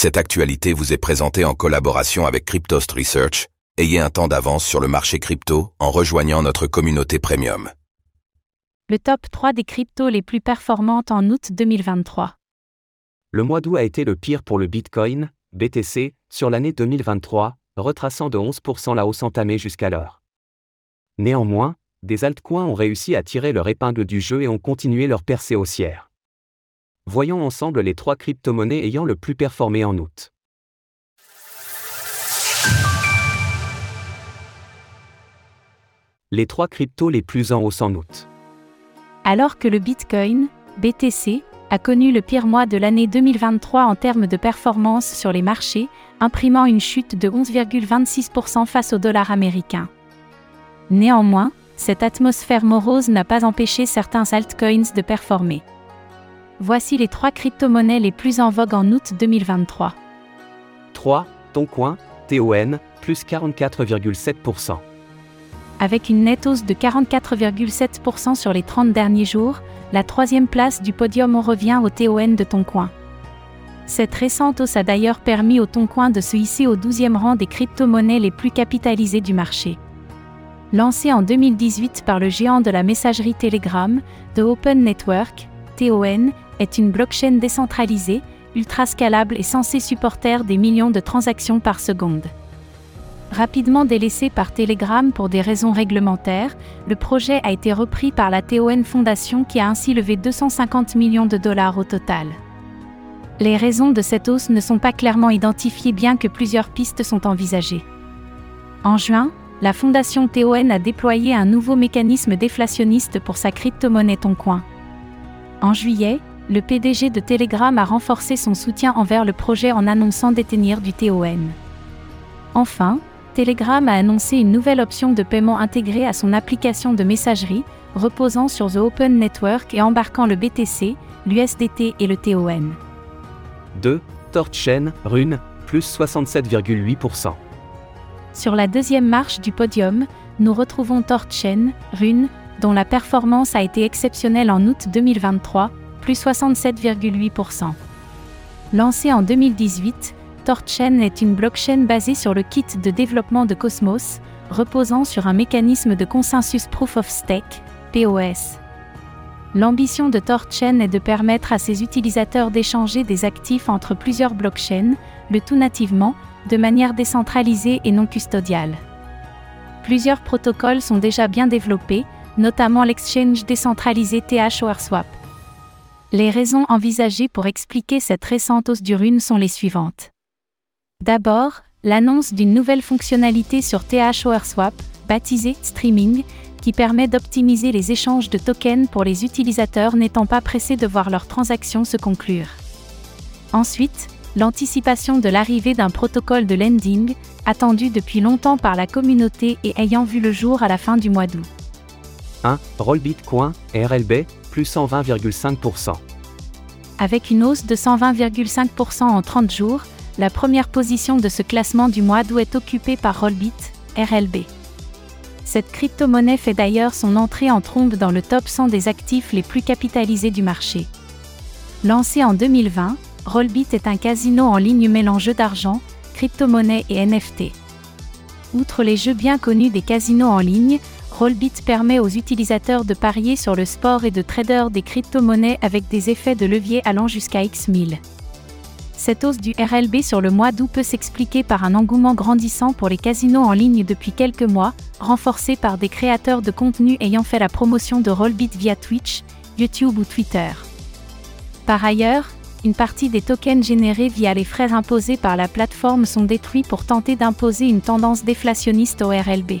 Cette actualité vous est présentée en collaboration avec Cryptost Research. Ayez un temps d'avance sur le marché crypto en rejoignant notre communauté premium. Le top 3 des cryptos les plus performantes en août 2023. Le mois d'août a été le pire pour le Bitcoin, BTC, sur l'année 2023, retraçant de 11% la hausse entamée jusqu'alors. Néanmoins, des altcoins ont réussi à tirer leur épingle du jeu et ont continué leur percée haussière. Voyons ensemble les trois crypto-monnaies ayant le plus performé en août. Les trois cryptos les plus en hausse en août. Alors que le Bitcoin, BTC, a connu le pire mois de l'année 2023 en termes de performance sur les marchés, imprimant une chute de 11,26% face au dollar américain. Néanmoins, cette atmosphère morose n'a pas empêché certains altcoins de performer. Voici les trois crypto-monnaies les plus en vogue en août 2023. 3. Toncoin, TON, plus 44,7%. Avec une nette hausse de 44,7% sur les 30 derniers jours, la troisième place du podium en revient au TON de Toncoin. Cette récente hausse a d'ailleurs permis au Toncoin de se hisser au 12e rang des crypto-monnaies les plus capitalisées du marché. Lancé en 2018 par le géant de la messagerie Telegram, The Open Network, TON, est une blockchain décentralisée, ultra scalable et censée supporter des millions de transactions par seconde. Rapidement délaissé par Telegram pour des raisons réglementaires, le projet a été repris par la TON Foundation qui a ainsi levé 250 millions de dollars au total. Les raisons de cette hausse ne sont pas clairement identifiées bien que plusieurs pistes sont envisagées. En juin, la fondation TON a déployé un nouveau mécanisme déflationniste pour sa crypto-monnaie Toncoin. En juillet, le PDG de Telegram a renforcé son soutien envers le projet en annonçant détenir du TON. Enfin, Telegram a annoncé une nouvelle option de paiement intégrée à son application de messagerie, reposant sur The Open Network et embarquant le BTC, l'USDT et le TON. 2. Torchain, Rune, plus 67,8%. Sur la deuxième marche du podium, nous retrouvons Torchain, Rune, dont la performance a été exceptionnelle en août 2023, plus 67,8%. Lancée en 2018, TorChain est une blockchain basée sur le kit de développement de Cosmos, reposant sur un mécanisme de consensus Proof of Stake, POS. L'ambition de TorChain est de permettre à ses utilisateurs d'échanger des actifs entre plusieurs blockchains, le tout nativement, de manière décentralisée et non custodiale. Plusieurs protocoles sont déjà bien développés, notamment l'exchange décentralisé THORSwap. Les raisons envisagées pour expliquer cette récente hausse du rune sont les suivantes. D'abord, l'annonce d'une nouvelle fonctionnalité sur THORSwap, baptisée Streaming, qui permet d'optimiser les échanges de tokens pour les utilisateurs n'étant pas pressés de voir leurs transactions se conclure. Ensuite, l'anticipation de l'arrivée d'un protocole de lending, attendu depuis longtemps par la communauté et ayant vu le jour à la fin du mois d'août. 1. Rollbitcoin, RLB, plus 120,5%. Avec une hausse de 120,5% en 30 jours, la première position de ce classement du mois d'août est occupée par Rollbit, RLB. Cette crypto-monnaie fait d'ailleurs son entrée en trombe dans le top 100 des actifs les plus capitalisés du marché. Lancé en 2020, Rollbit est un casino en ligne mêlant jeux d'argent, crypto-monnaie et NFT. Outre les jeux bien connus des casinos en ligne, Rollbit permet aux utilisateurs de parier sur le sport et de trader des crypto-monnaies avec des effets de levier allant jusqu'à X1000. Cette hausse du RLB sur le mois d'août peut s'expliquer par un engouement grandissant pour les casinos en ligne depuis quelques mois, renforcé par des créateurs de contenu ayant fait la promotion de Rollbit via Twitch, YouTube ou Twitter. Par ailleurs, une partie des tokens générés via les frais imposés par la plateforme sont détruits pour tenter d'imposer une tendance déflationniste au RLB.